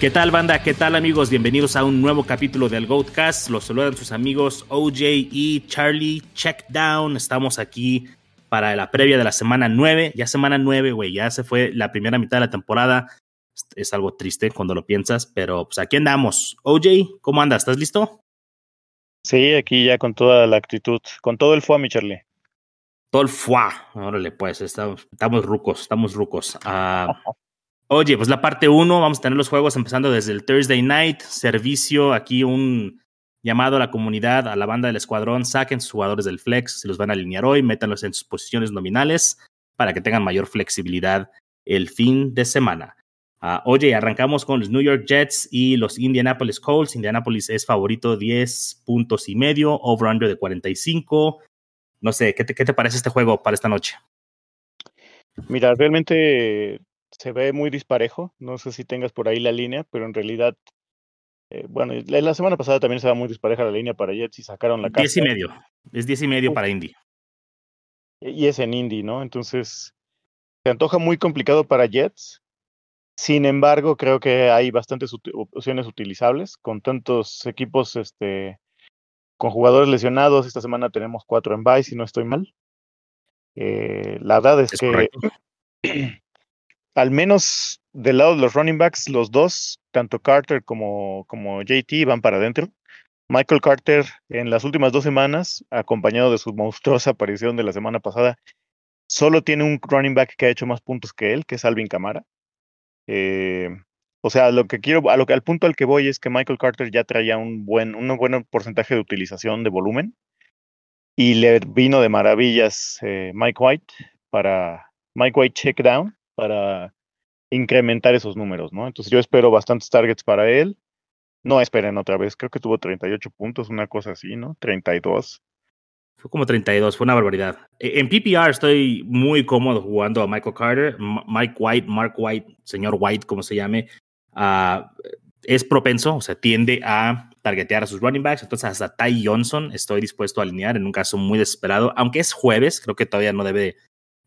¿Qué tal banda? ¿Qué tal amigos? Bienvenidos a un nuevo capítulo del Goatcast. Los saludan sus amigos OJ y Charlie Checkdown. Estamos aquí para la previa de la semana 9. Ya semana 9, güey. Ya se fue la primera mitad de la temporada. Es algo triste cuando lo piensas, pero pues aquí andamos. OJ, ¿cómo andas? ¿Estás listo? Sí, aquí ya con toda la actitud, con todo el fuá, mi Charlie. Todo el fuá. Órale, pues, estamos, estamos rucos, estamos rucos. Ah, Oye, pues la parte 1, vamos a tener los juegos empezando desde el Thursday Night, servicio, aquí un llamado a la comunidad, a la banda del escuadrón, saquen sus jugadores del flex, se los van a alinear hoy, métanlos en sus posiciones nominales para que tengan mayor flexibilidad el fin de semana. Uh, oye, arrancamos con los New York Jets y los Indianapolis Colts. Indianapolis es favorito 10 puntos y medio, over-under de 45. No sé, ¿qué te, ¿qué te parece este juego para esta noche? Mira, realmente se ve muy disparejo. No sé si tengas por ahí la línea, pero en realidad, eh, bueno, la, semana pasada también estaba muy dispareja la línea para Jets y sacaron la casa. Diez y medio. Es diez y medio para Indy. Y es en Indy, ¿no? Entonces, se antoja muy complicado para Jets. Sin embargo, creo que hay bastantes opciones utilizables con tantos equipos, este, con jugadores lesionados. Esta semana tenemos cuatro en bye, si no estoy mal. Eh, la verdad es, que al menos del lado de los running backs, los dos, tanto Carter como, como JT, van para adentro. Michael Carter en las últimas dos semanas, acompañado de su monstruosa aparición de la semana pasada, solo tiene un running back que ha hecho más puntos que él, que es Alvin Camara. Eh, o sea, lo que quiero, al punto al que voy es que Michael Carter ya traía un buen, un buen porcentaje de utilización de volumen y le vino de maravillas eh, Mike White para Mike White check down para incrementar esos números, ¿no? Entonces yo espero bastantes targets para él. No esperen otra vez, creo que tuvo 38 puntos, una cosa así, ¿no? 32. Fue como 32, fue una barbaridad. E, en PPR estoy muy cómodo jugando a Michael Carter, Mike White, Mark White, señor White, como se llame. Uh, es propenso, o sea, tiende a targetear a sus running backs. Entonces, hasta Ty Johnson estoy dispuesto a alinear en un caso muy desesperado. Aunque es jueves, creo que todavía no debe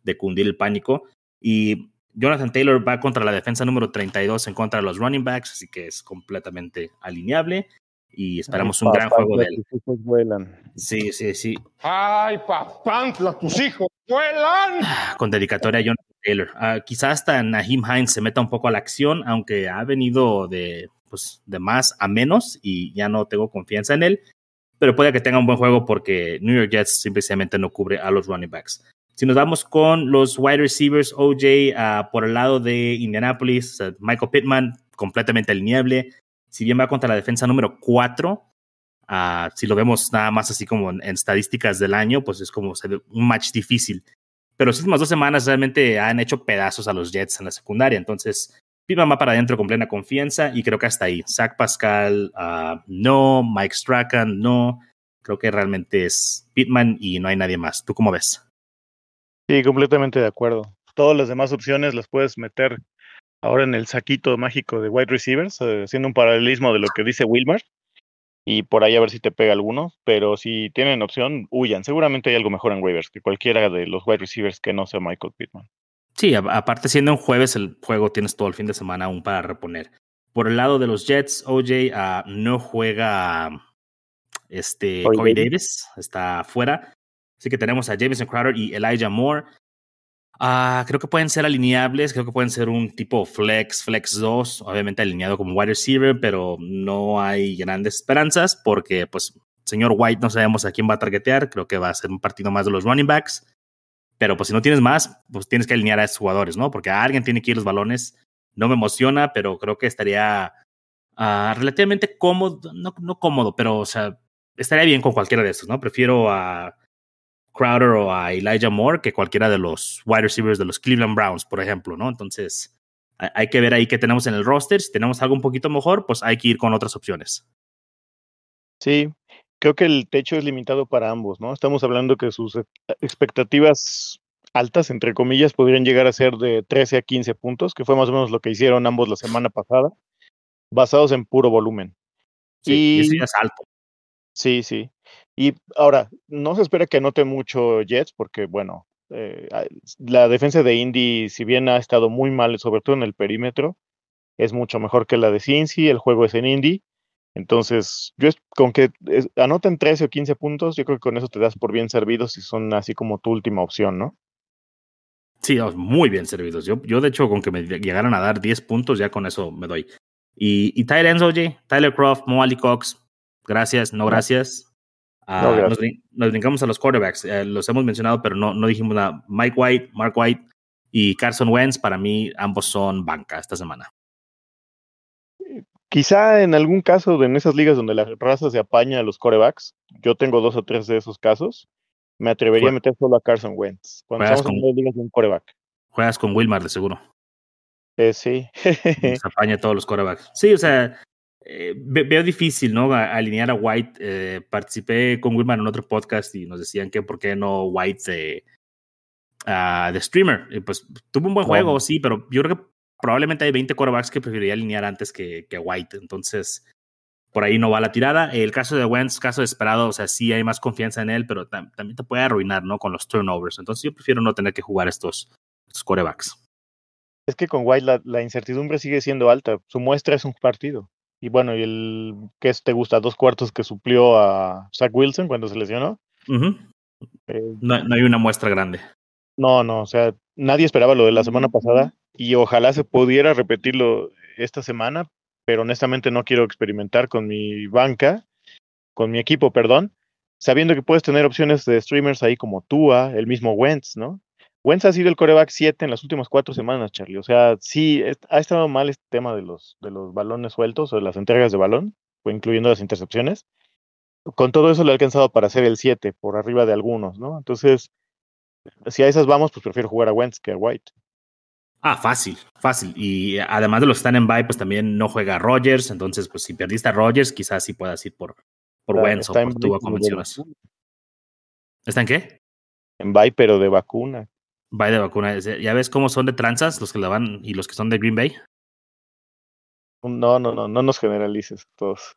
de cundir el pánico. Y Jonathan Taylor va contra la defensa número 32 en contra de los running backs, así que es completamente alineable y esperamos un gran juego de él. vuelan. Sí, sí, sí. ¡Ay, papantla, tus hijos vuelan! Con dedicatoria a Jonathan Taylor. Uh, quizás hasta Naheem Hines se meta un poco a la acción, aunque ha venido de, pues, de más a menos y ya no tengo confianza en él. Pero puede que tenga un buen juego porque New York Jets simplemente no cubre a los running backs. Si nos vamos con los wide receivers, OJ ah, por el lado de Indianapolis, Michael Pittman, completamente alineable. Si bien va contra la defensa número 4, ah, si lo vemos nada más así como en, estadísticas del año, pues es como un match difícil. Pero las últimas dos semanas realmente han hecho pedazos a los Jets en la secundaria. Entonces, Pittman va para adentro con plena confianza y creo que hasta ahí. Zach Pascal, ah, no. Mike Strachan, no. Creo que realmente es Pittman y no hay nadie más. ¿Tú cómo ves? Sí, completamente de acuerdo. Todas las demás opciones las puedes meter ahora en el saquito mágico de wide receivers, eh, haciendo un paralelismo de lo que dice Wilmar. Y por ahí a ver si te pega alguno. Pero si tienen opción, huyan. Seguramente hay algo mejor en waivers que cualquiera de los wide receivers que no sea Michael Pittman. Sí, aparte siendo un jueves, el juego tienes todo el fin de semana aún para reponer. Por el lado de los Jets, OJ ah, no juega este Corey Davis, está fuera. Así que tenemos a Jameson Crowder y Elijah Moore. Uh, creo que pueden ser alineables, creo que pueden ser un tipo flex, flex 2, obviamente alineado como wide receiver, pero no hay grandes esperanzas porque, pues, señor White no sabemos a quién va a targetear, creo que va a ser un partido más de los running backs, pero pues si no tienes más, pues tienes que alinear a esos jugadores, ¿no? Porque alguien tiene que ir los balones, no me emociona, pero creo que estaría uh, relativamente cómodo, no, cómodo, pero, o sea, estaría bien con cualquiera de estos, ¿no? Prefiero a... Crowder o a Elijah Moore que cualquiera de los wide receivers de los Cleveland Browns, por ejemplo, ¿no? Entonces, hay que ver ahí qué tenemos en el roster. Si tenemos algo un poquito mejor, pues hay que ir con otras opciones. Sí, creo que el techo es limitado para ambos, ¿no? Estamos hablando que sus expectativas altas, entre comillas, podrían llegar a ser de 13 a 15 puntos, que fue más o menos lo que hicieron ambos la semana pasada, basados en puro volumen. Sí, y eso es alto. Sí, sí. Y ahora, no se espera que anote mucho Jets, porque bueno, eh, la defensa de Indy, si bien ha estado muy mal, sobre todo en el perímetro, es mucho mejor que la de Cincy, el juego es en Indy. Entonces, yo es, con que anoten 13 o 15 puntos, yo creo que con eso te das por bien servidos si son así como tu última opción, ¿no? Sí, muy bien servidos. Yo, yo de hecho, con que me llegaran a dar 10 puntos, ya con eso me doy. Y, y Tyler oye, Tyler Croft, Mo Cox, gracias, no gracias. Ah, nos, brincamos a los quarterbacks, eh, los hemos mencionado, pero no, no dijimos nada. Mike White, Mark White y Carson Wentz, para mí ambos son banca esta semana. Quizá en algún caso en esas ligas donde la raza se apaña a los corebacks, yo tengo dos o tres de esos casos, me atrevería a meter solo a Carson Wentz. Cuando estamos con, en ligas de un coreback. Juegas con Wilmar, de seguro. Eh, sí. se apaña a todos los corebacks. Sí, o sea, eh, veo difícil, ¿no? alinear a White. Eh, participé con Wilmar en otro podcast y nos decían que por qué no White de, uh, de streamer. pues tuvo un buen juego, sí, pero yo creo que probablemente hay 20 quarterbacks que preferiría alinear antes que, que White. Entonces, por ahí no va la tirada. El caso de Wentz, caso desesperado, o sea, sí hay más confianza en él, pero también te puede arruinar, ¿no? Con los turnovers. Entonces, yo prefiero no tener que jugar estos, estos quarterbacks. Es que con White la, la, incertidumbre sigue siendo alta. Su muestra es un partido. Y bueno, y el que te gusta, dos cuartos que suplió a Zach Wilson cuando se lesionó. Eh, no, no hay una muestra grande. No, no, o sea, nadie esperaba lo de la semana pasada y ojalá se pudiera repetirlo esta semana, pero honestamente no quiero experimentar con mi banca, con mi equipo, perdón, sabiendo que puedes tener opciones de streamers ahí como Tua, el mismo Wentz, ¿no? Wentz ha sido el coreback 7 en las últimas cuatro semanas, Charlie. O sea, sí, ha estado mal este tema de los, de los balones sueltos o de las entregas de balón, incluyendo las intercepciones. Con todo eso le ha alcanzado para ser el 7, por arriba de algunos, ¿no? Entonces, si a esas vamos, pues prefiero jugar a Wentz que a White. Ah, fácil, fácil. Y además de los que están en bye, pues también no juega Rogers. Entonces, pues si perdiste a Rogers, quizás sí puedas ir por, por Wentz o por Tua, como mencionas. ¿Está en qué? En bye, pero de vacuna. Bye de vacuna. ¿Ya ves cómo son de tranzas los que la van y los que son de Green Bay? No, no, no, no nos generalices todos.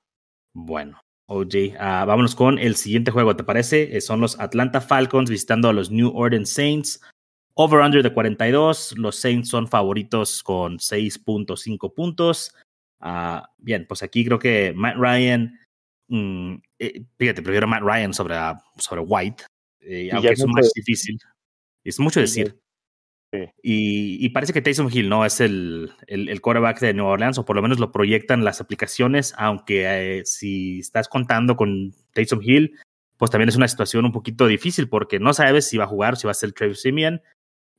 Bueno, OJ, ah, vámonos con el siguiente juego, ¿te parece? Eh, son los Atlanta Falcons visitando a los New Orleans Saints. Over-under de 42. Los Saints son favoritos con 6.5 puntos. Uh, bien, pues aquí creo que Matt Ryan. Mm, eh, fíjate, prefiero Matt Ryan sobre, sobre White. Eh, aunque es más difícil. Es mucho decir. Y, y, parece que Taysom Hill no es el, el, el, quarterback de New Orleans, o por lo menos lo proyectan las aplicaciones, aunque eh, si estás contando con Taysom Hill, pues también es una situación un poquito difícil porque no sabes si va a jugar, si va a ser Travis Simeon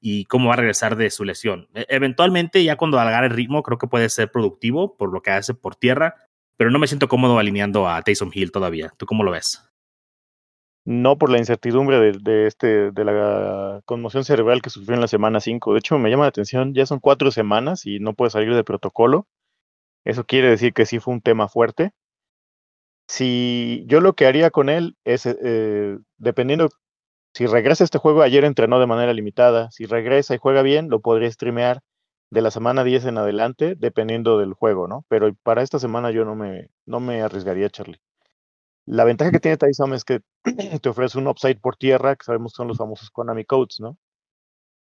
y cómo va a regresar de su lesión. E, eventualmente, ya cuando agarre el ritmo, creo que puede ser productivo por lo que hace por tierra, pero no me siento cómodo alineando a Taysom Hill todavía. ¿Tú cómo lo ves? No por la incertidumbre de, de, este, de la conmoción cerebral que sufrió en la semana 5. De hecho, me llama la atención, ya son cuatro semanas y no puede salir de protocolo. Eso quiere decir que sí fue un tema fuerte. Si yo lo que haría con él es, eh, dependiendo, si regresa este juego, ayer entrenó de manera limitada, si regresa y juega bien, lo podría streamear de la semana 10 en adelante, dependiendo del juego, ¿no? Pero para esta semana yo no me, no me arriesgaría, Charlie. La ventaja que tiene Tyson es que te ofrece un upside por tierra, que sabemos que son los famosos Konami Codes, ¿no?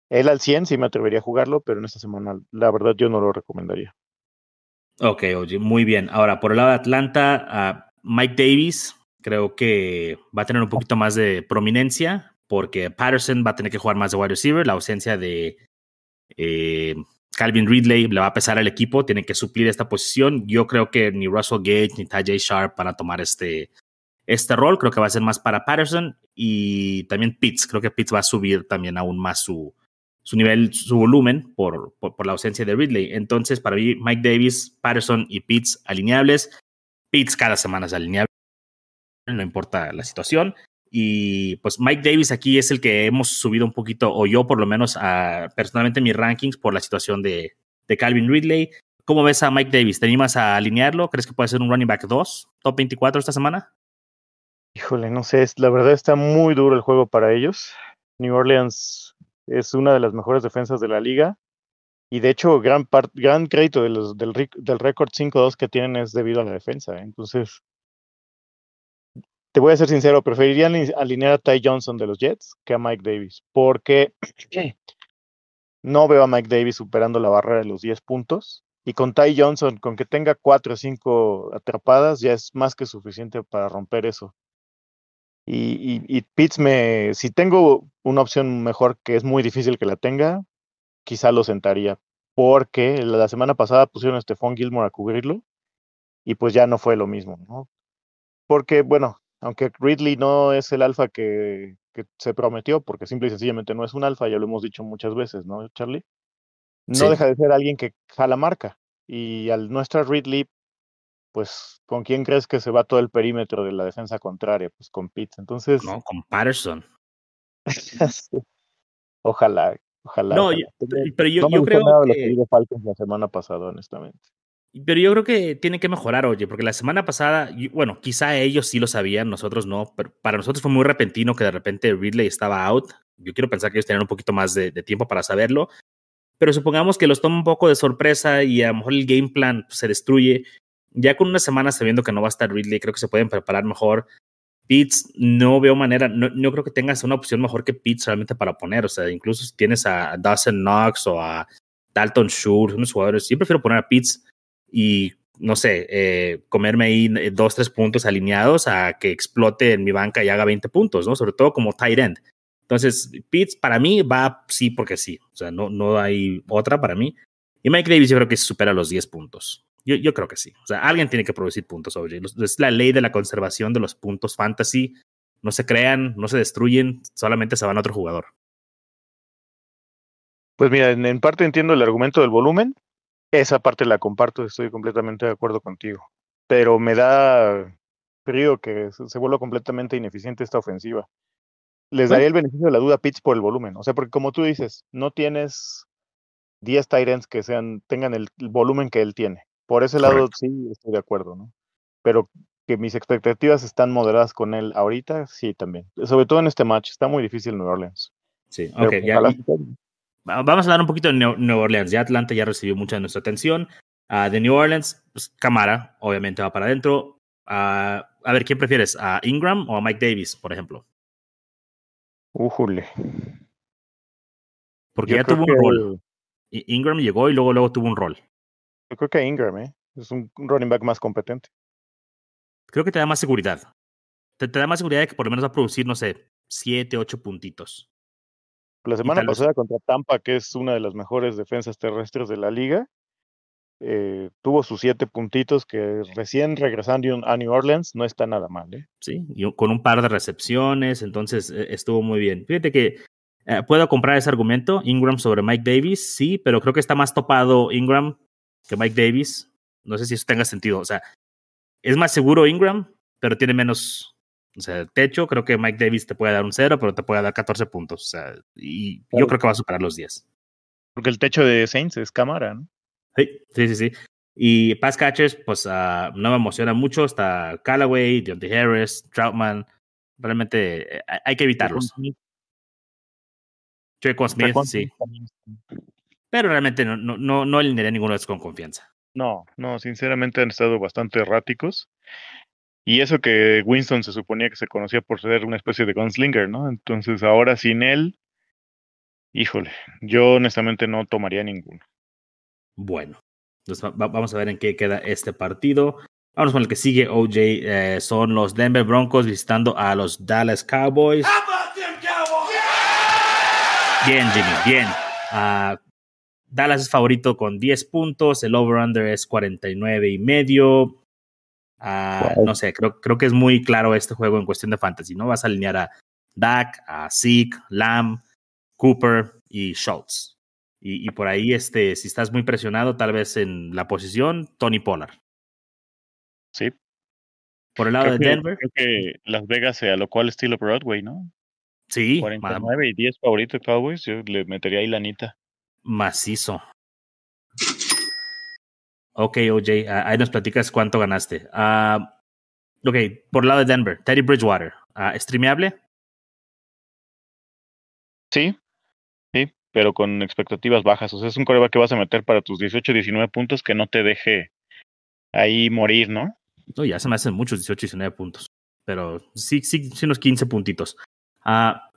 Él al 100 sí me atrevería a jugarlo, pero en esta semana la verdad yo no lo recomendaría. Ok, oye, muy bien. Ahora, por el lado de Atlanta, Mike Davis creo que va a tener un poquito más de prominencia porque Patterson va a tener que jugar más de wide receiver. La ausencia de eh, Calvin Ridley le va a pesar al equipo, tiene que suplir esta posición. Yo creo que ni Russell Gage ni Tajay Sharp van a tomar este, este rol. Creo que va a ser más para Patterson y también Pitts. Creo que Pitts va a subir también aún más su, su nivel, su volumen por, por, la ausencia de Ridley. Entonces, para mí, Mike Davis, Patterson y Pitts alineables. Pitts cada semana es alineable, no importa la situación. Y pues Mike Davis aquí es el que hemos subido un poquito, o yo por lo menos, a, personalmente mis rankings por la situación de, Calvin Ridley. ¿Cómo ves a Mike Davis? ¿Te animas a alinearlo? ¿Crees que puede ser un running back 2, top 24 esta semana? Híjole, no sé, la verdad está muy duro el juego para ellos. New Orleans es una de las mejores defensas de la liga y de hecho gran, gran crédito de los, del, del récord 5-2 que tienen es debido a la defensa. ¿eh? Entonces, te voy a ser sincero, preferiría alinear a Ty Johnson de los Jets que a Mike Davis, porque no veo a Mike Davis superando la barrera de los 10 puntos Y con Ty Johnson, con que tenga cuatro o cinco atrapadas, ya es más que suficiente para romper eso. Y, y, Pitts me, si tengo una opción mejor que es muy difícil que la tenga, quizá lo sentaría. Porque la semana pasada pusieron a Stephon Gilmore a cubrirlo y pues ya no fue lo mismo, ¿no? Porque, bueno, aunque Ridley no es el alfa que, que se prometió, porque simple y sencillamente no es un alfa, ya lo hemos dicho muchas veces, ¿no, Charlie? No deja de ser alguien que jala marca. Y al nuestra Ridley, pues, ¿con quién crees que se va todo el perímetro de la defensa contraria? Pues con Pitts. Entonces. No, con Patterson. ojalá, ojalá. No, pero yo, yo creo nada que... lo que dijo Falcons la semana pasada, honestamente. Pero yo creo que tiene que mejorar, oye, porque la semana pasada, bueno, quizá ellos sí lo sabían, nosotros no, pero para nosotros fue muy repentino que de repente Ridley estaba out. Yo quiero pensar que ellos tenían un poquito más de, de tiempo para saberlo, pero supongamos que los toma un poco de sorpresa y a lo mejor el game plan se destruye. Ya con una semana sabiendo que no va a estar Ridley, creo que se pueden preparar mejor. Pitts, no veo manera, no, creo que tengas una opción mejor que Pitts realmente para poner. O sea, incluso si tienes a Dawson Knox o a Dalton Schultz, unos jugadores, yo prefiero poner a Pitts y, no sé, eh, comerme ahí dos, tres puntos alineados a que explote en mi banca y haga 20 puntos, ¿no? Sobre todo como tight end. Entonces, Pitts para mí va sí porque sí. O sea, no, no hay otra para mí. Y Mike Davis yo creo que supera los 10 puntos. Yo, creo que sí. O sea, alguien tiene que producir puntos, OJ. Es la ley de la conservación de los puntos fantasy. No se crean, no se destruyen, solamente se van a otro jugador. Pues mira, en, parte entiendo el argumento del volumen. Esa parte la comparto, estoy completamente de acuerdo contigo. Pero me da frío que se vuelva completamente ineficiente esta ofensiva les daría el beneficio de la duda a Pitts por el volumen. O sea, porque como tú dices, no tienes 10 Tyrants que sean, tengan el, volumen que él tiene. Por ese lado sí estoy de acuerdo, ¿no? Pero que mis expectativas están moderadas con él ahorita, sí también. Sobre todo en este match, está muy difícil New Orleans. Sí, ok, ya. Vamos a hablar un poquito de New Orleans. Ya Atlanta ya recibió mucha de nuestra atención. Uh, de New Orleans, pues Camara, obviamente va para adentro. Uh, a ver, ¿quién prefieres? ¿A Ingram o a Mike Davis, por ejemplo? Újule. Porque ya tuvo un rol. Ingram llegó y luego, luego tuvo un rol. Yo creo que Ingram, ¿eh? Es un running back más competente. Creo que te da más seguridad. Te, da más seguridad de que por lo menos va a producir, no sé, siete, ocho puntitos. La semana pasada contra Tampa, que es una de las mejores defensas terrestres de la liga, eh, tuvo sus siete puntitos que recién regresando a New Orleans no está nada mal. ¿eh? Sí, y con un par de recepciones, entonces e, estuvo muy bien. Fíjate que eh, puedo comprar ese argumento, Ingram sobre Mike Davis, sí, pero creo que está más topado Ingram que Mike Davis. No sé si eso tenga sentido. O sea, es más seguro Ingram, pero tiene menos o sea, techo. Creo que Mike Davis te puede dar un cero, pero te puede dar 14 puntos. O sea, y yo creo que va a superar los 10. Porque el techo de Saints es cámara, ¿no? Sí, sí, sí. Y pass catchers, pues uh, no me emociona mucho. Está Callaway, Deontay Harris, Troutman. Realmente eh, hay que evitarlos. Checo Smith, sí. Pero realmente no, no, no, no alinearía ninguno de ellos con confianza. No, no, sinceramente han estado bastante erráticos. Y eso que Winston se suponía que se conocía por ser una especie de gunslinger, ¿no? Entonces ahora sin él, híjole, yo honestamente no tomaría ninguno. Bueno, vamos a ver en qué queda este partido. Vamos con el que sigue, OJ. Eh, son los Denver Broncos visitando a los Dallas Cowboys. Bien, Jimmy, bien. Uh, Dallas es favorito con 10 puntos. El over-under es 49 y medio. Uh, No sé, creo, creo que es muy claro este juego en cuestión de fantasy. ¿no? Vas a alinear a Dak, a Zeke, Lamb, Cooper y Schultz. Y, por ahí, este, si estás muy presionado, tal vez en la posición, Tony Pollard. Sí. Por el lado de Denver. Creo que Las Vegas a lo cual estilo Broadway, ¿no? Sí. 49 y 10 favoritos Cowboys, yo le metería ahí la anita. Macizo. Ok, OJ, ahí nos platicas cuánto ganaste. Uh, ok, por el lado de Denver, Teddy Bridgewater, uh, ¿streameable? Sí, pero con expectativas bajas. O sea, es un coreback que vas a meter para tus 18, 19 puntos que no te deje ahí morir, ¿no? No, ya se me hacen muchos 18, 19 puntos. Pero sí, sí, sí unos 15 puntitos.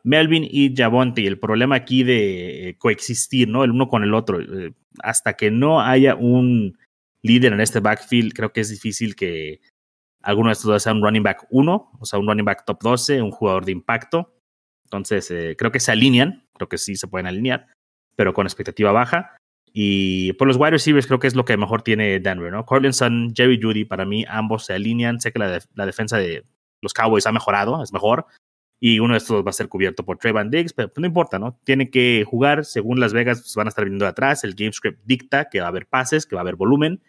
Melvin y Javonte. El problema aquí de eh, coexistir, ¿no? El uno con el otro. Eh, hasta que no haya un líder en este backfield, creo que es difícil que alguno de estos dos sea un running back 1, o sea, un running back top 12, un jugador de impacto. Entonces, eh, creo que se alinean, creo que sí se pueden alinear, pero con expectativa baja. Y por los wide receivers creo que es lo que mejor tiene Denver, ¿no? Corlinson, Jerry Judy, para mí ambos se alinean. Sé que la defensa de los Cowboys ha mejorado, es mejor, y uno de estos va a ser cubierto por Trayvon Diggs, pero pues, no importa, ¿no? Tiene que jugar, según Las Vegas, pues van a estar viniendo de atrás, el game script dicta que va a haber pases, que va a haber volumen,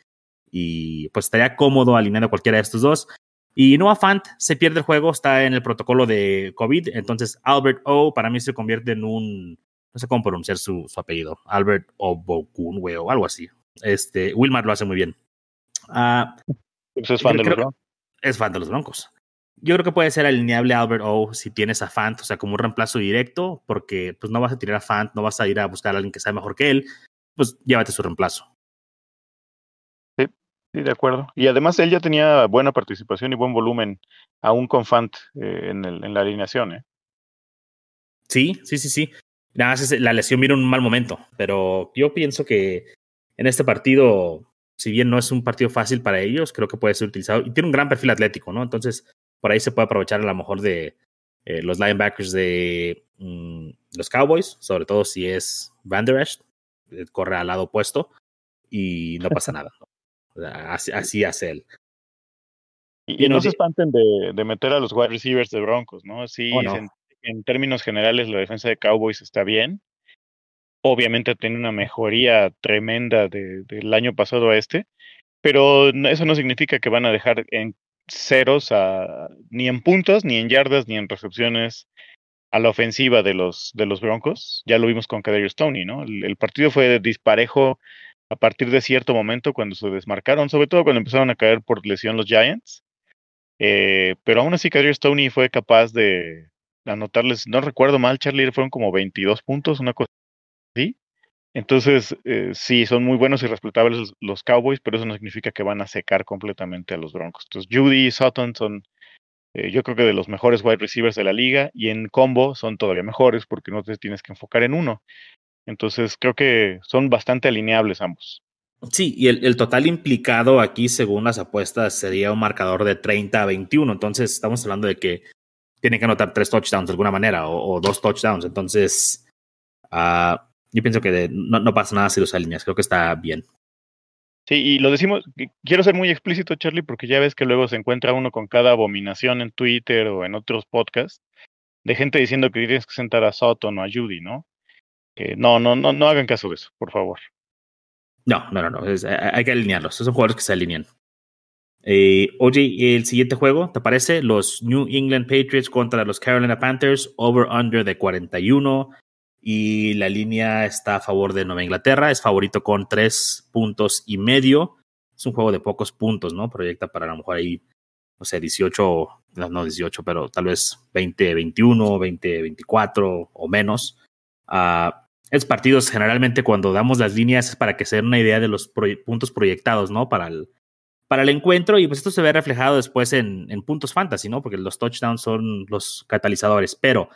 y pues estaría cómodo alineando cualquiera de estos dos. Y Noah Fant se pierde el juego, está en el protocolo de COVID, entonces Albert O para mí se convierte en un, no sé cómo pronunciar su, su apellido, Albert Obokun, o algo así. Este, Wilmar lo hace muy bien. Uh, es fan de los Broncos. Es fan de los Broncos. Yo creo que puede ser alineable Albert O si tienes a Fant, o sea, como un reemplazo directo, porque pues no vas a tirar a Fant, no vas a ir a buscar a alguien que sea mejor que él, pues llévate su reemplazo. Sí, sí, de acuerdo. Y además él ya tenía buena participación y buen volumen, aún con Fant eh, en, el, en, la alineación, ¿eh? Sí, sí, sí, sí. Nada más la lesión vino en un mal momento, pero yo pienso que en este partido, si bien no es un partido fácil para ellos, creo que puede ser utilizado y tiene un gran perfil atlético, ¿no? Entonces, por ahí se puede aprovechar a lo mejor de eh, los linebackers de mm, los Cowboys, sobre todo si es Van Der Esch, eh, corre al lado opuesto y no pasa nada. Así, así, hace él. Y, y no se espanten de, de, meter a los wide receivers de Broncos, ¿no? Sí, oh, no. En, en, términos generales la defensa de Cowboys está bien. Obviamente tiene una mejoría tremenda de, del año pasado a este, pero eso no significa que van a dejar en ceros a, ni en puntos, ni en yardas, ni en recepciones a la ofensiva de los, de los Broncos. Ya lo vimos con Kadarius Stoney, ¿no? El, partido fue disparejo a partir de cierto momento cuando se desmarcaron, sobre todo cuando empezaron a caer por lesión los Giants. Eh, pero aún así, Kadarius Stoney fue capaz de anotarles, no recuerdo mal, Charlie, fueron como 22 puntos, una cosa así. Entonces, eh, sí, son muy buenos y respetables los Cowboys, pero eso no significa que van a secar completamente a los Broncos. Entonces, Judy y Sutton son, eh, yo creo que de los mejores wide receivers de la liga, y en combo son todavía mejores porque no te tienes que enfocar en uno. Entonces, creo que son bastante alineables ambos. Sí, y el, total implicado aquí, según las apuestas, sería un marcador de 30 a 21. Entonces, estamos hablando de que tienen que anotar tres touchdowns de alguna manera o, o dos touchdowns. Entonces, uh, yo pienso que de, no, no, pasa nada si los alineas, creo que está bien. Sí, y lo decimos, quiero ser muy explícito, Charlie, porque ya ves que luego se encuentra uno con cada abominación en Twitter o en otros podcasts de gente diciendo que tienes que sentar a Sutton o a Judy, ¿no? Que no, no, no, no hagan caso de eso, por favor. No, no, no, no. Es, hay que alinearlos. Esos son jugadores que se alinean. Eh, oye, el siguiente juego, ¿te parece? Los New England Patriots contra los Carolina Panthers, over-under de 41 y la línea está a favor de Nueva Inglaterra, es favorito con tres puntos y medio. Es un juego de pocos puntos, ¿no? Proyecta para a lo mejor ahí, no sé, 18, no 18, pero tal vez 20, 21, 20, 24 o menos. Uh, es partidos generalmente cuando damos las líneas es para que se den una idea de los puntos proyectados, ¿no? Para el, para el encuentro y pues esto se ve reflejado después en, en puntos fantasy, ¿no? Porque los touchdowns son los catalizadores, pero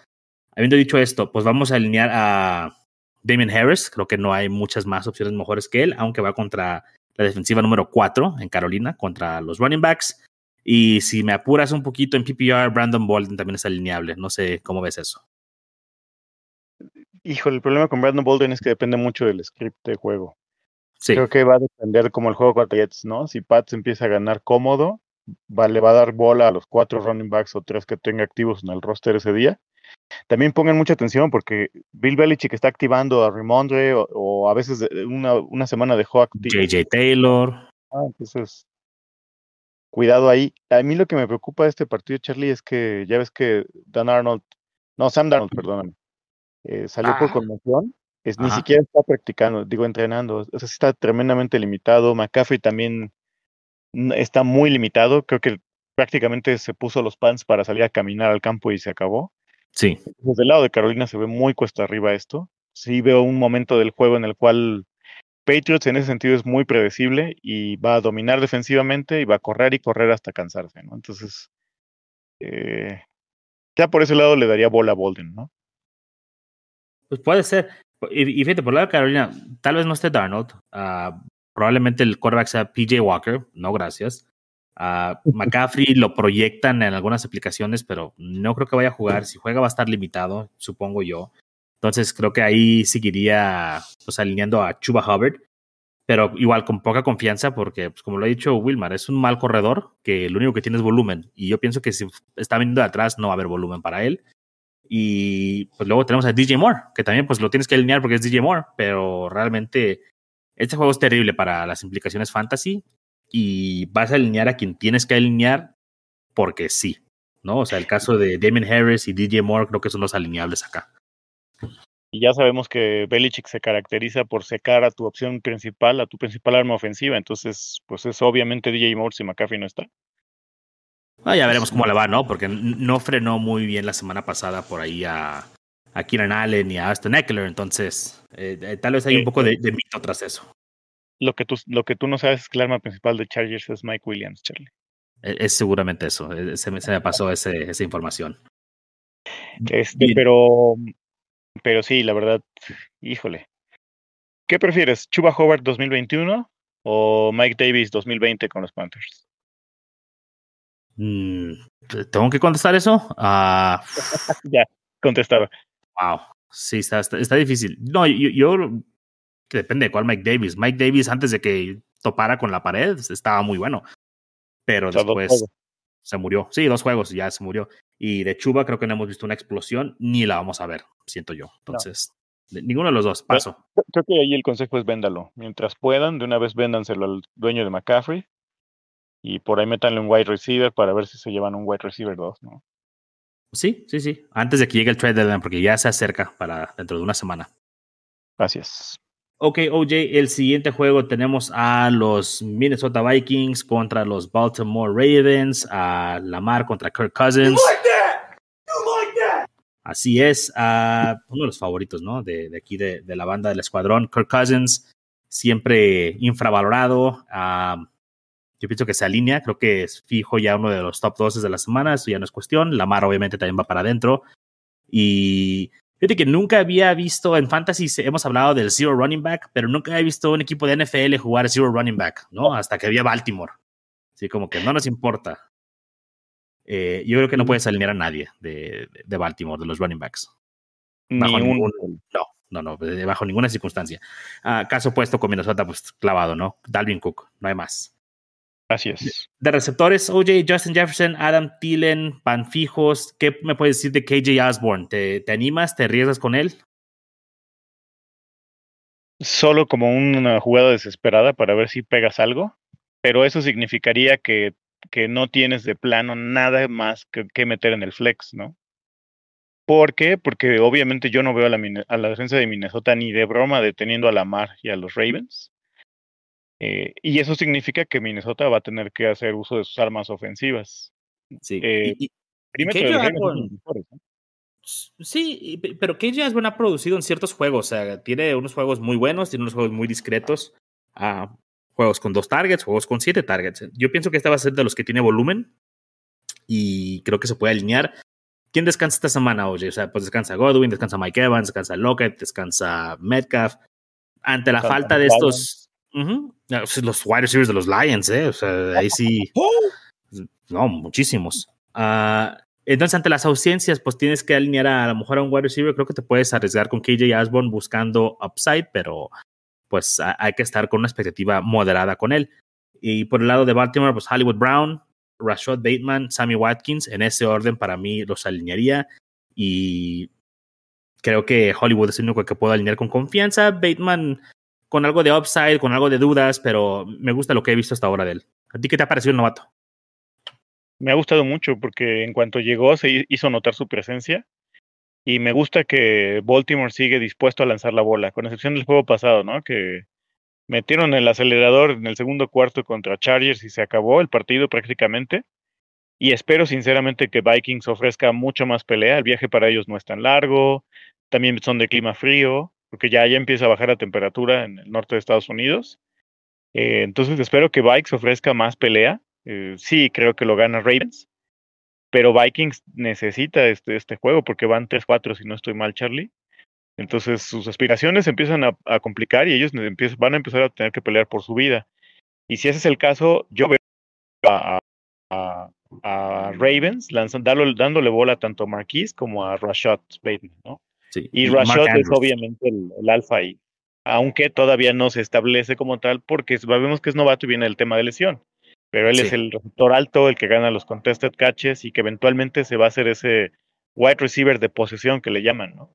Habiendo dicho esto, pues vamos a alinear a Damien Harris. Creo que no hay muchas más opciones mejores que él, aunque va contra la defensiva número 4 en Carolina, contra los running backs. Y si me apuras un poquito en PPR, Brandon Bolden también es alineable. No sé cómo ves eso. Híjole, el problema con Brandon Bolden es que depende mucho del script de juego. Sí. Creo que va a depender como el juego contra Jets, ¿no? Si Pats empieza a ganar cómodo, va, le va a dar bola a los cuatro running backs o tres que tenga activos en el roster ese día. También pongan mucha atención porque Bill Belichick está activando a Ramondre o, o a veces una, una, semana dejó activo. JJ Taylor. Ah, entonces, cuidado ahí. A mí lo que me preocupa de este partido, Charlie, es que ya ves que Dan Arnold, no, Sam Darnold, perdóname, eh, salió ah. por conmoción. Es, ni siquiera está practicando, digo, entrenando. O sea, está tremendamente limitado. McCaffrey también está muy limitado. Creo que prácticamente se puso los pants para salir a caminar al campo y se acabó. Sí. Desde el lado de Carolina se ve muy cuesta arriba esto. Sí veo un momento del juego en el cual Patriots en ese sentido es muy predecible y va a dominar defensivamente y va a correr y correr hasta cansarse, ¿no? Entonces, eh, ya por ese lado le daría bola a Bolden, ¿no? Pues puede ser. Y, fíjate, por lado de Carolina, tal vez no esté Darnold. Uh, probablemente el quarterback sea PJ Walker. No, gracias. Uh, McCaffrey lo proyectan en algunas aplicaciones, pero no creo que vaya a jugar. Si juega va a estar limitado, supongo yo. Entonces creo que ahí seguiría pues, alineando a Chuba Hubbard, pero igual con poca confianza porque, pues, como lo ha dicho Wilmar, es un mal corredor que lo único que tiene es volumen. Y yo pienso que si está viniendo de atrás no va a haber volumen para él. Y pues luego tenemos a DJ Moore, que también pues lo tienes que alinear porque es DJ Moore, pero realmente este juego es terrible para las implicaciones fantasy y vas a alinear a quien tienes que alinear porque sí, ¿no? O sea, el caso de Damon Harris y DJ Moore creo que son los alineables acá. Y ya sabemos que Belichick se caracteriza por secar a tu opción principal, a tu principal arma ofensiva. Entonces, pues es obviamente DJ Moore si McCaffrey no está. Ah, ya veremos cómo le va, ¿no? Porque no frenó muy bien la semana pasada por ahí a, a Kieran Allen y a Aston Eckler. Entonces, eh, eh, tal vez hay un poco de, mito tras eso. Lo que, tú, lo que tú no sabes es que el arma principal de Chargers es Mike Williams, Charlie. E, es, seguramente eso. Se me, se me pasó ese, esa información. Este, pero pero sí, la verdad, híjole. ¿Qué prefieres, Chuba Howard 2021 o Mike Davis 2020 con los Panthers? Mm, ¿Tengo que contestar eso? Ah, ya, contestado. Wow, sí, está, está, difícil. No, yo, yo, depende de cuál Mike Davis. Mike Davis antes de que topara con la pared estaba muy bueno, pero después se murió. Sí, dos juegos, ya se murió. Y de Chuba creo que no hemos visto una explosión, ni la vamos a ver, siento yo. Entonces, ninguno de los dos, paso. Creo que ahí el consejo es véndalo. Mientras puedan, de una vez véndanselo al dueño de McCaffrey. Y por ahí métanle un wide receiver para ver si se llevan un wide receiver 2, ¿no? Sí, sí, sí. Antes de que llegue el trade deadline, porque ya se acerca para dentro de una semana. Gracias. Ok, OJ, el siguiente juego tenemos a los Minnesota Vikings contra los Baltimore Ravens, a Lamar contra Kirk Cousins. Así es, uno de los favoritos, ¿no? De, aquí de, la banda del escuadrón, Kirk Cousins, siempre infravalorado. yo pienso que se alinea, creo que es fijo ya uno de los top 12 de la semana, eso ya no es cuestión. Lamar obviamente también va para adentro. Y Fíjate que nunca había visto en Fantasy, hemos hablado del Zero Running Back, pero nunca había visto un equipo de NFL jugar Zero Running Back, ¿no? Hasta que había Baltimore. Así como que no nos importa. Eh, yo creo que no puedes alinear a nadie de, de Baltimore, de los running backs. Bajo ningún, no, no, no, bajo ninguna circunstancia. Ah, caso opuesto con Minnesota, pues clavado, ¿no? Dalvin Cook, no hay más. Gracias. De receptores, OJ, Justin Jefferson, Adam Thielen, Panfijos. ¿Qué me puedes decir de KJ Osborne? ¿Te, animas? ¿Te arriesgas con él? Solo como una jugada desesperada para ver si pegas algo, pero eso significaría que, que no tienes de plano nada más que, meter en el flex, ¿no? ¿Por qué? Porque obviamente yo no veo a la, a la defensa de Minnesota ni de broma deteniendo a Lamar y a los Ravens. Eh, y eso significa que Minnesota va a tener que hacer uso de sus armas ofensivas. Sí. Eh, Sí, pero KJ Osborne ha producido en ciertos juegos. O sea, tiene unos juegos muy buenos, tiene unos juegos muy discretos. Ah, juegos con dos targets, juegos con siete targets. Yo pienso que este va a ser de los que tiene volumen y creo que se puede alinear. ¿Quién descansa esta semana, oye? O sea, pues descansa Godwin, descansa Mike Evans, descansa Lockett, descansa Metcalf. Ante la falta de estos los wide receivers de los Lions, ¿eh? O sea, ahí sí. No, muchísimos. Uh, entonces, ante las ausencias, pues tienes que alinear a, a, lo mejor a un wide receiver. Creo que te puedes arriesgar con KJ Osborne buscando upside, pero pues hay que estar con una expectativa moderada con él. Y por el lado de Baltimore, pues Hollywood Brown, Rashad Bateman, Sammy Watkins, en ese orden para mí los alinearía. Y creo que Hollywood es el único que puedo alinear con confianza. Bateman con algo de upside, con algo de dudas, pero me gusta lo que he visto hasta ahora de él. ¿A ti qué te ha parecido el novato? Me ha gustado mucho porque en cuanto llegó se hizo notar su presencia y me gusta que Baltimore sigue dispuesto a lanzar la bola, con excepción del juego pasado, ¿no? Que metieron el acelerador en el segundo cuarto contra Chargers y se acabó el partido prácticamente. Y espero sinceramente que Vikings ofrezca mucho más pelea. El viaje para ellos no es tan largo. También son de clima frío porque ya, ya empieza a bajar la temperatura en el norte de Estados Unidos. Eh, entonces espero que Vikes ofrezca más pelea. Eh, sí, creo que lo gana Ravens, pero Vikings necesita este, este juego porque van 3-4 si no estoy mal, Charlie. Entonces sus aspiraciones empiezan a, complicar y ellos van a empezar a tener que pelear por su vida. Y si ese es el caso, yo veo a, Ravens dándole bola tanto a Marquise como a Rashad Bateman, ¿no? Y, Rashad es obviamente el, el alfa ahí, aunque todavía no se establece como tal porque sabemos que es novato y viene el tema de lesión. Pero él es el receptor alto, el que gana los contested catches y que eventualmente se va a hacer ese wide receiver de posesión que le llaman, ¿no?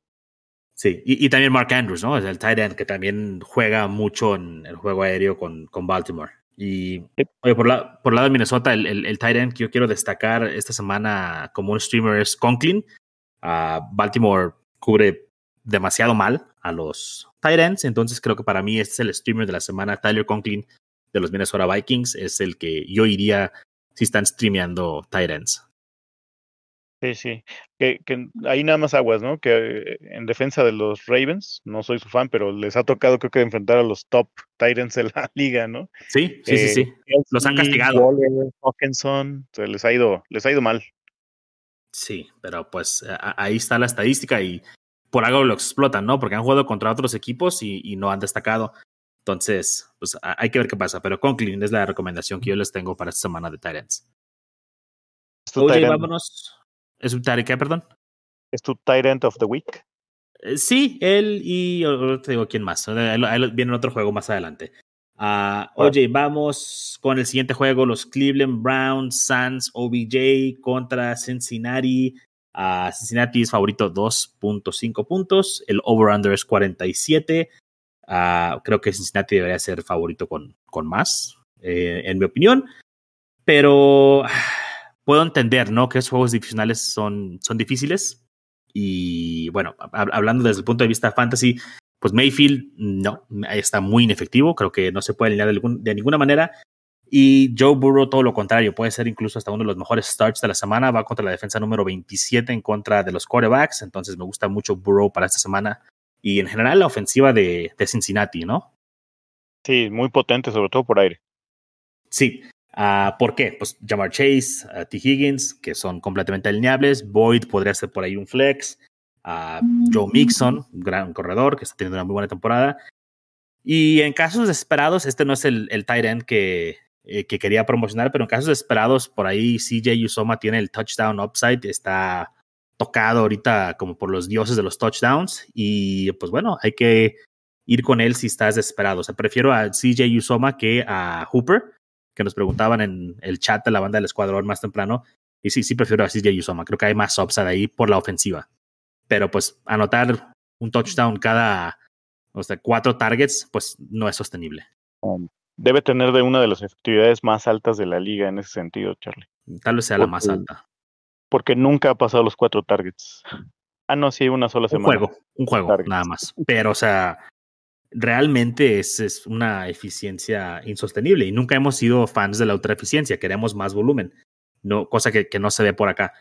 Sí, y, también Mark Andrews, ¿no? Es el tight end que también juega mucho en el juego aéreo con, con Baltimore. Y oye, por, la, por lado de Minnesota, el, el, tight end que yo quiero destacar esta semana como un streamer es Conklin. Uh, Baltimore cubre demasiado mal a los tight ends, entonces creo que para mí este es el streamer de la semana. Tyler Conklin de los Minnesota Vikings es el que yo iría si están streameando tight ends. Sí, sí. Que, que ahí nada más aguas, ¿no? Que eh, en defensa de los Ravens, no soy su fan, pero les ha tocado creo que enfrentar a los top Titans de la liga, ¿no? Sí, sí, sí, sí. Eh, los han castigado. Hawkinson, les ha ido, les ha ido mal. Sí, pero pues ahí está la estadística y por algo lo explotan, ¿no? Porque han jugado contra otros equipos y, no han destacado. Entonces, pues hay que ver qué pasa. Pero Conklin es la recomendación que yo les tengo para esta semana de Titans. Oye, vámonos. ¿Es un qué, perdón? ¿Es tu Tyrant of the Week? Eh, sí, él y te digo quién más. viene otro juego más adelante. Uh, oye, vamos con el siguiente juego: los Cleveland Browns, Suns, OBJ contra Cincinnati. Uh, Cincinnati es favorito 2.5 puntos. El over-under es 47. Uh, creo que Cincinnati debería ser favorito con, con más, eh, en mi opinión. Pero puedo entender, ¿no? Que esos juegos divisionales son, son difíciles. Y bueno, hablando desde el punto de vista fantasy, pues Mayfield no, está muy inefectivo. Creo que no se puede alinear de, ninguna manera. Y Joe Burrow, todo lo contrario, puede ser incluso hasta uno de los mejores starts de la semana. Va contra la defensa número 27 en contra de los quarterbacks. Entonces me gusta mucho Burrow para esta semana. Y en general la ofensiva de, de Cincinnati, ¿no? Sí, muy potente, sobre todo por aire. Sí, Uh, ¿Por qué? Pues Jamar Chase, uh, T. Higgins, que son completamente alineables. Boyd podría ser por ahí un flex. Uh, Joe Mixon, gran corredor que está teniendo una muy buena temporada. Y en casos desesperados, este no es el, el tight end que, eh, que quería promocionar, pero en casos desesperados, por ahí CJ Usoma tiene el touchdown upside, está tocado ahorita como por los dioses de los touchdowns. Y pues bueno, hay que ir con él si estás desesperado. O sea, prefiero a CJ Usoma que a Hooper que nos preguntaban en el chat de la banda del escuadrón más temprano. Y sí, sí prefiero a CJ Usoma. Creo que hay más upside ahí por la ofensiva. Pero pues anotar un touchdown cada o sea, cuatro targets, pues no es sostenible. Um, debe tener de una de las efectividades más altas de la liga en ese sentido, Charlie. Tal vez sea la más alta. Porque nunca ha pasado los cuatro targets. Ah, no, sí, una sola semana. Un juego, un juego, nada más. Pero, o sea, realmente es, es, una eficiencia insostenible y nunca hemos sido fans de la ultra eficiencia, queremos más volumen, no, cosa que, que no se ve por acá.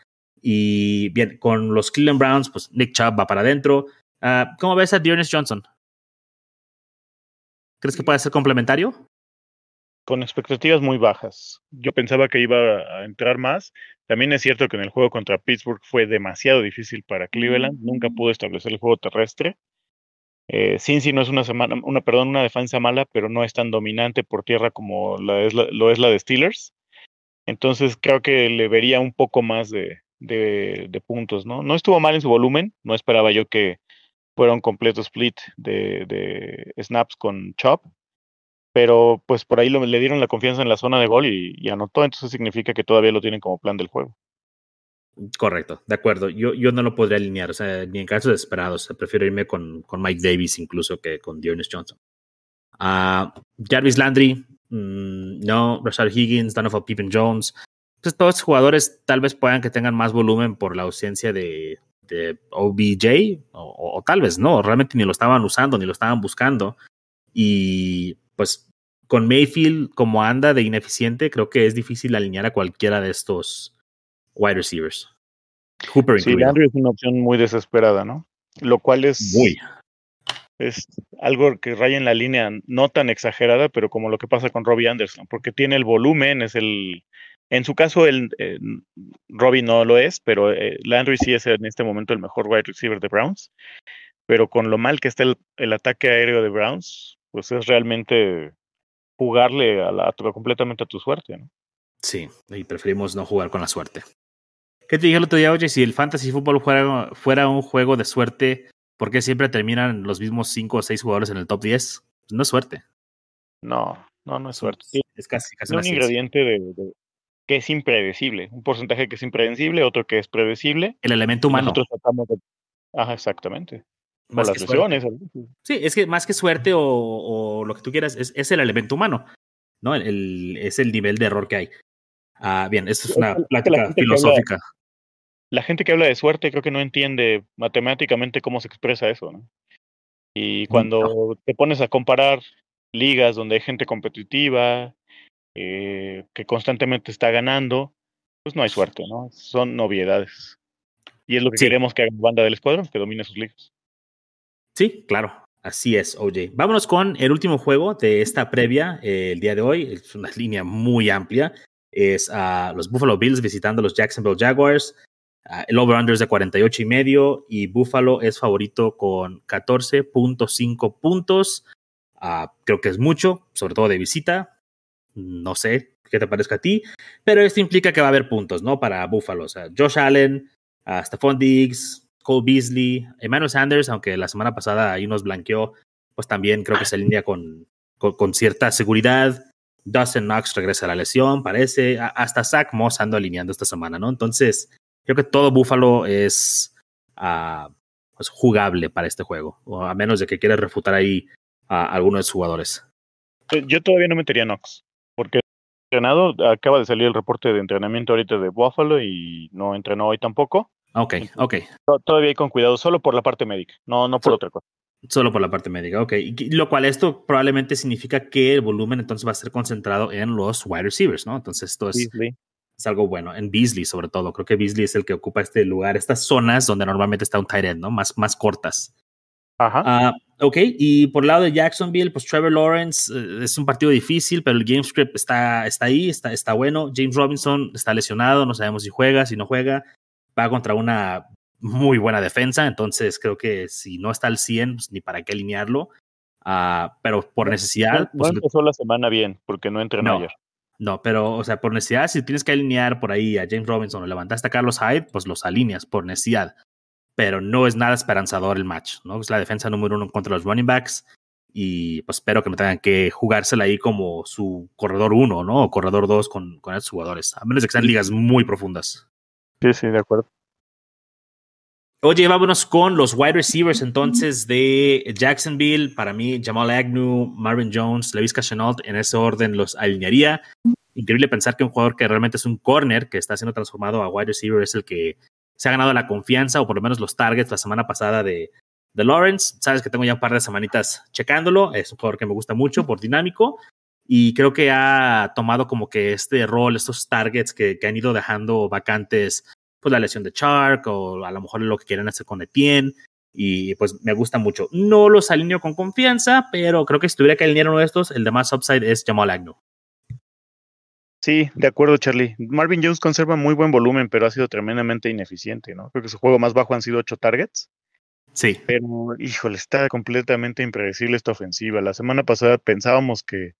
Y bien, con los Cleveland Browns, pues Nick Chubb va para adentro. Uh, ¿Cómo ves a Dearness Johnson? ¿Crees que puede ser complementario? Con expectativas muy bajas. Yo pensaba que iba a entrar más. También es cierto que en el juego contra Pittsburgh fue demasiado difícil para Cleveland. Nunca pudo establecer el juego terrestre. Eh, Cincy no es una semana, una, perdón, una defensa mala, pero no es tan dominante por tierra como la es lo es la de Steelers. Entonces creo que le vería un poco más de, de, puntos, ¿no? No estuvo mal en su volumen, no esperaba yo que fuera un completo split de, de snaps con Chop, pero pues por ahí le dieron la confianza en la zona de gol y, anotó, entonces significa que todavía lo tienen como plan del juego. Correcto, de acuerdo. Yo, yo no lo podría alinear, o sea, ni en casos desesperados. prefiero irme con, con Mike Davis incluso que con Dearness Johnson. Uh, Jarvis Landry, mm, no. Rashad Higgins, Donovan Pippen Jones. Todos estos jugadores tal vez puedan que tengan más volumen por la ausencia de, de OBJ, o, o, tal vez no, realmente ni lo estaban usando, ni lo estaban buscando. Y pues con Mayfield como anda de ineficiente, creo que es difícil alinear a cualquiera de estos wide receivers. Hooper sí, Landry es una opción muy desesperada, ¿no? Lo cual es. Muy. Es algo que raya en la línea no tan exagerada, pero como lo que pasa con Robbie Anderson, porque tiene el volumen, es el. En su caso, el, eh, Robbie no lo es, pero eh, Landry sí es en este momento el mejor wide receiver de Browns. pero con lo mal que está el, el ataque aéreo de Browns, pues es realmente jugarle a la, completamente a tu suerte, ¿no? Sí, y preferimos no jugar con la suerte. ¿Qué te dije el otro día, oye? Si el fantasy fútbol fuera, fuera un juego de suerte, ¿por qué siempre terminan los mismos 5 o 6 jugadores en el top 10? Pues no es suerte. No, no, no es suerte. Es casi, casi un ingrediente de, que es impredecible. Un porcentaje que es impredecible, otro que es predecible. El elemento humano. Nosotros tratamos de... Ajá, exactamente. Más las lesiones. Sí, es que más que suerte o, o lo que tú quieras, es, es, el elemento humano. ¿no? El, es el nivel de error que hay. Ah, bien, esto es una plática filosófica la gente que habla de suerte creo que no entiende matemáticamente cómo se expresa eso, ¿no? Y mm, cuando te pones a comparar ligas donde hay gente competitiva, eh, que constantemente está ganando, pues no hay suerte, ¿no? Son novedades. Y es lo que queremos que haga la banda del escuadrón, que domine sus ligas. Sí, claro. Así es, OJ. Vámonos con el último juego de esta previa eh, el día de hoy. Es una línea muy amplia. Es a los Buffalo Bills visitando a los Jacksonville Jaguars. Ah, el over-under es de 48 y medio y Buffalo es favorito con 14.5 puntos. Uh, creo que es mucho, sobre todo de visita. No sé qué te parezca a ti, pero esto implica que va a haber puntos, ¿no? Para Buffalo. O sea, Josh Allen, uh, Stephon Diggs, Cole Beasley, Emmanuel Sanders, aunque la semana pasada ahí nos blanqueó, pues también creo que se alinea con, con, cierta seguridad. Dustin Knox regresa a la lesión, parece. Hasta Zach Moss ando alineando esta semana, ¿no? Entonces, creo que todo Buffalo es uh, pues, jugable para este juego, a menos de que quieras refutar ahí a alguno de sus jugadores. Yo todavía no metería Knox, entrenado, acaba de salir el reporte de entrenamiento ahorita de Buffalo y no entrenó hoy tampoco. Ok, ok. Todavía hay con cuidado, solo por la parte médica, no, no por otra cosa. Solo por la parte médica, ok. Lo cual esto probablemente significa que el volumen entonces va a ser concentrado en los wide receivers, ¿no? Entonces esto es, es algo bueno. En Beasley, sobre todo. Creo que Beasley es el que ocupa este lugar, estas zonas donde normalmente está un tight end, ¿no? Más, más cortas. Ajá. Uh, ok, y por el lado de Jacksonville, pues Trevor Lawrence uh, es un partido difícil, pero el game script está, está ahí, está, está bueno. James Robinson está lesionado, no sabemos si juega, si no juega. Va contra una muy buena defensa, entonces creo que si no está al 100, pues ni para qué alinearlo. Uh, pero por necesidad. No, pues, empezó la semana bien, porque no entrenó ayer. No, pero, o sea, por necesidad, si tienes que alinear por ahí a James Robinson o levantaste a Carlos Hyde, pues los alineas por necesidad. Pero no es nada esperanzador el match, ¿no? Es la defensa número uno contra los running backs. Y pues espero que no tengan que jugársela ahí como su corredor uno, ¿no? O corredor dos con, con esos jugadores. A menos de que sean ligas muy profundas. Sí, sí, de acuerdo. Oye, vámonos con los wide receivers entonces de Jacksonville. Para mí, Jamal Agnew, Marvin Jones, Levis Chenault, en ese orden los alinearía. Increíble pensar que un jugador que realmente es un corner, que está siendo transformado a wide receiver, es el que se ha ganado la confianza o por lo menos los targets la semana pasada de, de Lawrence. Sabes que tengo ya un par de semanitas checándolo. Es un jugador que me gusta mucho por dinámico. Y creo que ha tomado como que este rol, estos targets que, que han ido dejando vacantes pues la lesión de Chark o a lo mejor lo que quieren hacer con Etienne y pues me gusta mucho. No los alineo con confianza, pero creo que si tuviera que alinear uno de estos, el de más upside es Jamal Agnew. Sí, de acuerdo, Charlie. Marvin Jones conserva muy buen volumen, pero ha sido tremendamente ineficiente, ¿no? Creo que su juego más bajo han sido ocho targets. Sí. Pero, híjole, está completamente impredecible esta ofensiva. La semana pasada pensábamos que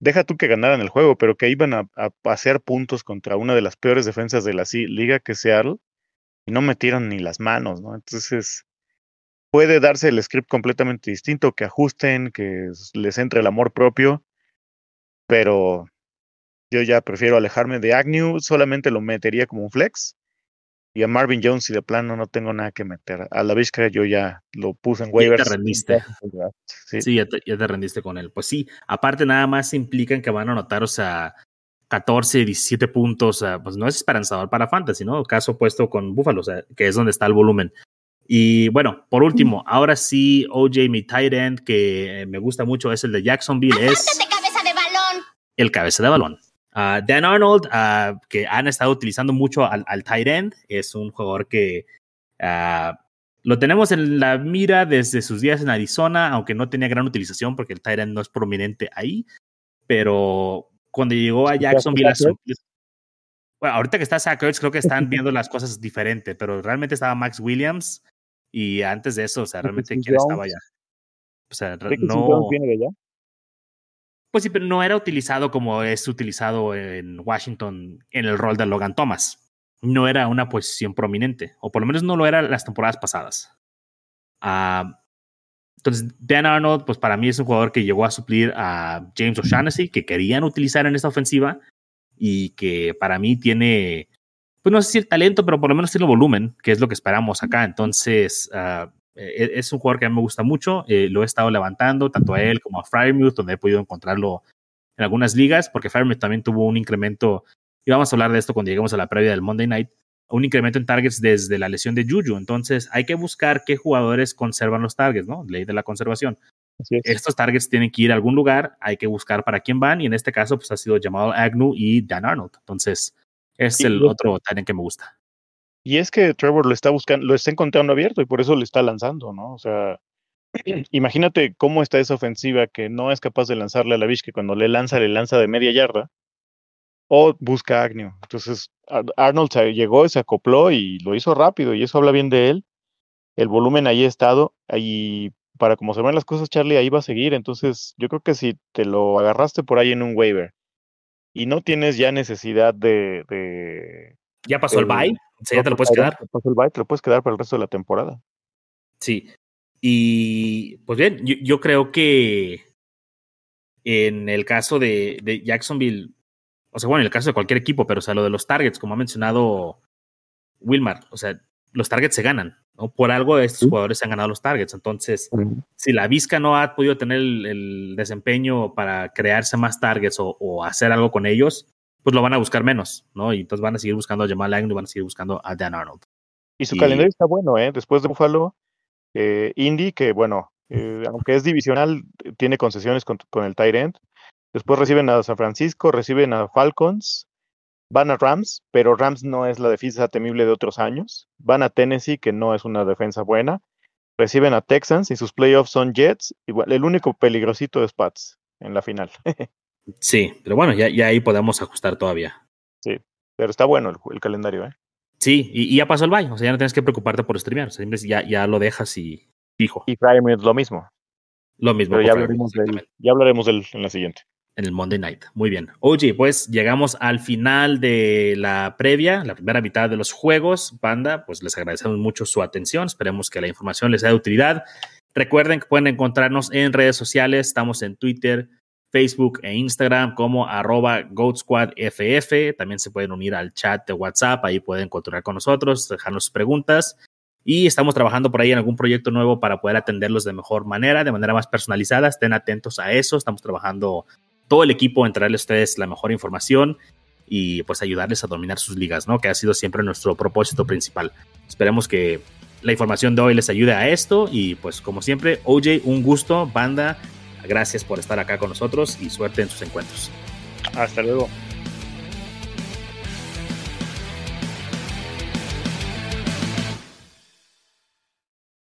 deja tú que ganaran el juego, pero que iban a, a hacer puntos contra una de las peores defensas de la liga que Seattle y no metieron ni las manos, ¿no? Entonces puede darse el script completamente distinto, que ajusten, que les entre el amor propio, pero yo ya prefiero alejarme de Agnew, solamente lo metería como un flex y a Marvin Jones, si de plano no tengo nada que meter. A la Vizca yo ya lo puse en waivers. Ya te rendiste. Sí, ya, te, rendiste con él. Pues sí, aparte nada más implican que van a anotar, o sea, 14, 17 puntos. O sea, pues no es esperanzador para Fantasy, ¿no? Caso opuesto con Buffalo, o sea, que es donde está el volumen. Y bueno, por último, ahora sí, OJ, mi tight end, que me gusta mucho, es el de Jacksonville. Es cabeza de balón. El cabeza de balón. Uh, Dan Arnold, uh, que han estado utilizando mucho al, al, tight end, es un jugador que uh, lo tenemos en la mira desde sus días en Arizona, aunque no tenía gran utilización porque el tight end no es prominente ahí. Pero cuando llegó a Jacksonville, bueno, ahorita que está Zach creo que están viendo las cosas diferentes, pero realmente estaba Max Williams Y antes de eso, o sea, realmente quién estaba allá. O sea, no. viene de allá? Pues sí, pero no era utilizado como es utilizado en Washington en el rol de Logan Thomas. No era una posición prominente, o por lo menos no lo era las temporadas pasadas. Ah, entonces, Dan Arnold, pues para mí es un jugador que llegó a suplir a James O'Shaughnessy, que querían utilizar en esta ofensiva y que para mí tiene, pues no sé si el talento, pero por lo menos tiene el volumen, que es lo que esperamos acá. Entonces, uh, es un jugador que a mí me gusta mucho. Eh, lo he estado levantando, tanto a él como a Fryermuth, donde he podido encontrarlo en algunas ligas, porque Fryermuth también tuvo un incremento, y vamos a hablar de esto cuando lleguemos a la previa del Monday Night, un incremento en targets desde la lesión de Juju. Entonces, hay que buscar qué jugadores conservan los targets, ¿no? Ley de la conservación. Estos targets tienen que ir a algún lugar, hay que buscar para quién van, y en este caso, pues ha sido llamado Agnew y Dan Arnold. Entonces, es el otro talent que me gusta. Y es que Trevor lo está buscando, lo está encontrando abierto y por eso le está lanzando, ¿no? O sea, imagínate cómo está esa ofensiva que no es capaz de lanzarle a la Bish, que cuando le lanza, le lanza de media yarda, o busca a Agnew. Entonces, Arnold se llegó, se acopló y lo hizo rápido, y eso habla bien de él. El volumen ahí ha estado, y para como se ven las cosas, Charlie, ahí va a seguir. Entonces, yo creo que si te lo agarraste por ahí en un waiver y no tienes ya necesidad de ya pasó el bye, ya te lo puedes quedar. Pasó el bye, te lo puedes quedar para el resto de la temporada. Sí. Y pues bien, yo, creo que en el caso de, de, Jacksonville, o sea, bueno, en el caso de cualquier equipo, pero o sea, lo de los targets, como ha mencionado Wilmar, o sea, los targets se ganan, ¿no? Por algo estos jugadores se han ganado los targets. Entonces, si la Vizca no ha podido tener el, desempeño para crearse más targets o, hacer algo con ellos, pues lo van a buscar menos, ¿no? Y entonces van a seguir buscando a Jamal Agnew, van a seguir buscando a Dan Arnold. Y su calendario está bueno, ¿eh? Después de Buffalo, eh, Indy, que bueno, eh, aunque es divisional, tiene concesiones con, con el tight end. Después reciben a San Francisco, reciben a Falcons, van a Rams, pero Rams no es la defensa temible de otros años. Van a Tennessee, que no es una defensa buena. Reciben a Texans y sus playoffs son Jets. Igual, el único peligrosito es Pats en la final. sí, pero bueno, ya, ya ahí podemos ajustar todavía. Sí, pero está bueno el, calendario, ¿eh? Sí, y, ya pasó el bye, o sea, ya no tienes que preocuparte por streamear, o sea, ya, ya lo dejas y fijo. Y Prime es lo mismo. Lo mismo. Pero ya hablaremos, ya hablaremos de él en la siguiente en el Monday Night. Muy bien. Oye, pues llegamos al final de la previa, la primera mitad de los juegos. Banda, pues les agradecemos mucho su atención. Esperemos que la información les sea de utilidad. Recuerden que pueden encontrarnos en redes sociales. Estamos en Twitter, Facebook e Instagram como arroba GoatSquadFF. También se pueden unir al chat de WhatsApp. Ahí pueden continuar con nosotros, dejarnos preguntas. Y estamos trabajando por ahí en algún proyecto nuevo para poder atenderlos de mejor manera, de manera más personalizada. Estén atentos a eso. Estamos trabajando todo el equipo en traerles a ustedes la mejor información y pues ayudarles a dominar sus ligas, ¿no? Que ha sido siempre nuestro propósito principal. Esperemos que la información de hoy les ayude a esto y pues como siempre, OJ, un gusto, banda, gracias por estar acá con nosotros y suerte en sus encuentros. Hasta luego.